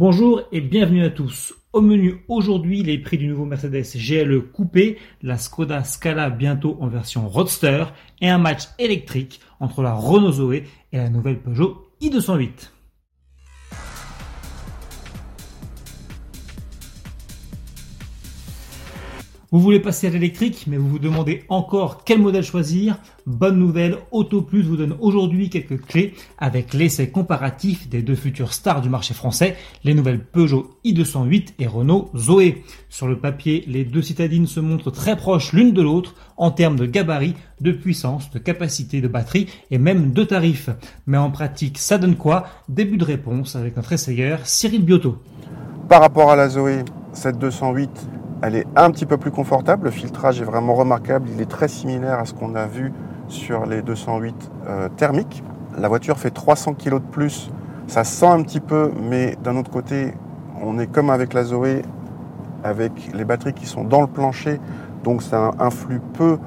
Bonjour et bienvenue à tous. Au menu aujourd'hui, les prix du nouveau Mercedes GLE coupé, la Skoda Scala bientôt en version Roadster et un match électrique entre la Renault Zoé et la nouvelle Peugeot i208. Vous voulez passer à l'électrique, mais vous vous demandez encore quel modèle choisir Bonne nouvelle, Auto Plus vous donne aujourd'hui quelques clés avec l'essai comparatif des deux futures stars du marché français, les nouvelles Peugeot i208 et Renault Zoé. Sur le papier, les deux citadines se montrent très proches l'une de l'autre en termes de gabarit, de puissance, de capacité de batterie et même de tarifs. Mais en pratique, ça donne quoi? Début de réponse avec notre essayeur Cyril Biotto. Par rapport à la Zoé, cette 208 elle est un petit peu plus confortable, le filtrage est vraiment remarquable, il est très similaire à ce qu'on a vu sur les 208 euh, thermiques. La voiture fait 300 kg de plus, ça sent un petit peu, mais d'un autre côté, on est comme avec la Zoé, avec les batteries qui sont dans le plancher, donc ça influe peu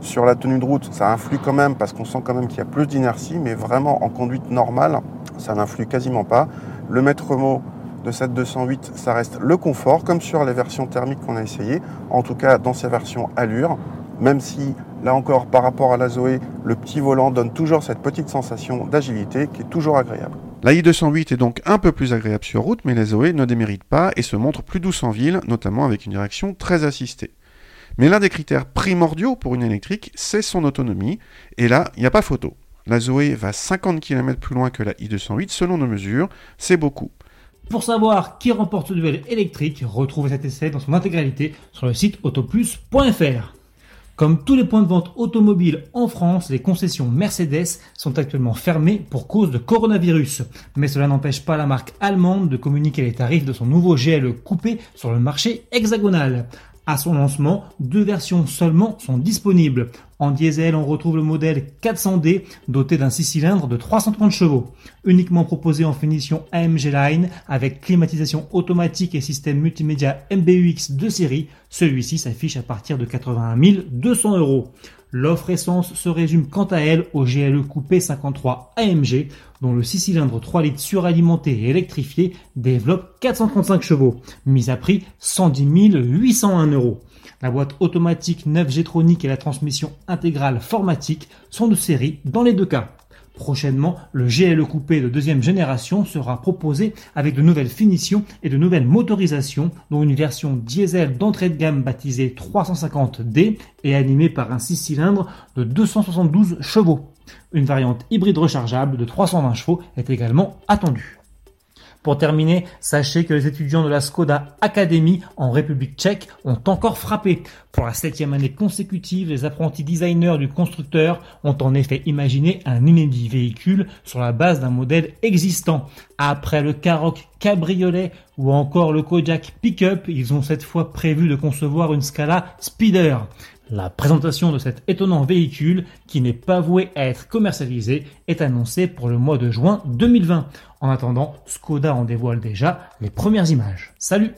sur la tenue de route, ça influe quand même parce qu'on sent quand même qu'il y a plus d'inertie, mais vraiment en conduite normale, ça n'influe quasiment pas. Le maître mot de cette 208, ça reste le confort, comme sur les versions thermiques qu'on a essayé, en tout cas dans ces versions allure, même si là encore par rapport à la Zoé, le petit volant donne toujours cette petite sensation d'agilité qui est toujours agréable. La i208 est donc un peu plus agréable sur route, mais la Zoé ne démérite pas et se montre plus douce en ville, notamment avec une direction très assistée. Mais l'un des critères primordiaux pour une électrique, c'est son autonomie, et là, il n'y a pas photo. La Zoé va 50 km plus loin que la i208 selon nos mesures, c'est beaucoup. Pour savoir qui remporte ce duel électrique, retrouvez cet essai dans son intégralité sur le site autoplus.fr. Comme tous les points de vente automobiles en France, les concessions Mercedes sont actuellement fermées pour cause de coronavirus. Mais cela n'empêche pas la marque allemande de communiquer les tarifs de son nouveau GLE coupé sur le marché hexagonal. À son lancement, deux versions seulement sont disponibles. En diesel, on retrouve le modèle 400D doté d'un 6 cylindres de 330 chevaux, uniquement proposé en finition AMG Line avec climatisation automatique et système multimédia MBUX de série. Celui-ci s'affiche à partir de 81 200 euros. L'offre essence se résume quant à elle au GLE coupé 53 AMG, dont le 6 cylindres 3 litres suralimenté et électrifié développe 435 chevaux, mise à prix 110 801 euros. La boîte automatique 9 G-Tronic et la transmission intégrale formatique sont de série dans les deux cas. Prochainement, le GLE coupé de deuxième génération sera proposé avec de nouvelles finitions et de nouvelles motorisations, dont une version diesel d'entrée de gamme baptisée 350D et animée par un 6 cylindres de 272 chevaux. Une variante hybride rechargeable de 320 chevaux est également attendue. Pour terminer, sachez que les étudiants de la Skoda Academy en République tchèque ont encore frappé. Pour la septième année consécutive, les apprentis designers du constructeur ont en effet imaginé un inédit véhicule sur la base d'un modèle existant. Après le Karoq Cabriolet ou encore le Kodiak Pickup, ils ont cette fois prévu de concevoir une Scala Speeder. La présentation de cet étonnant véhicule, qui n'est pas voué à être commercialisé, est annoncée pour le mois de juin 2020. En attendant, Skoda en dévoile déjà les premières images. Salut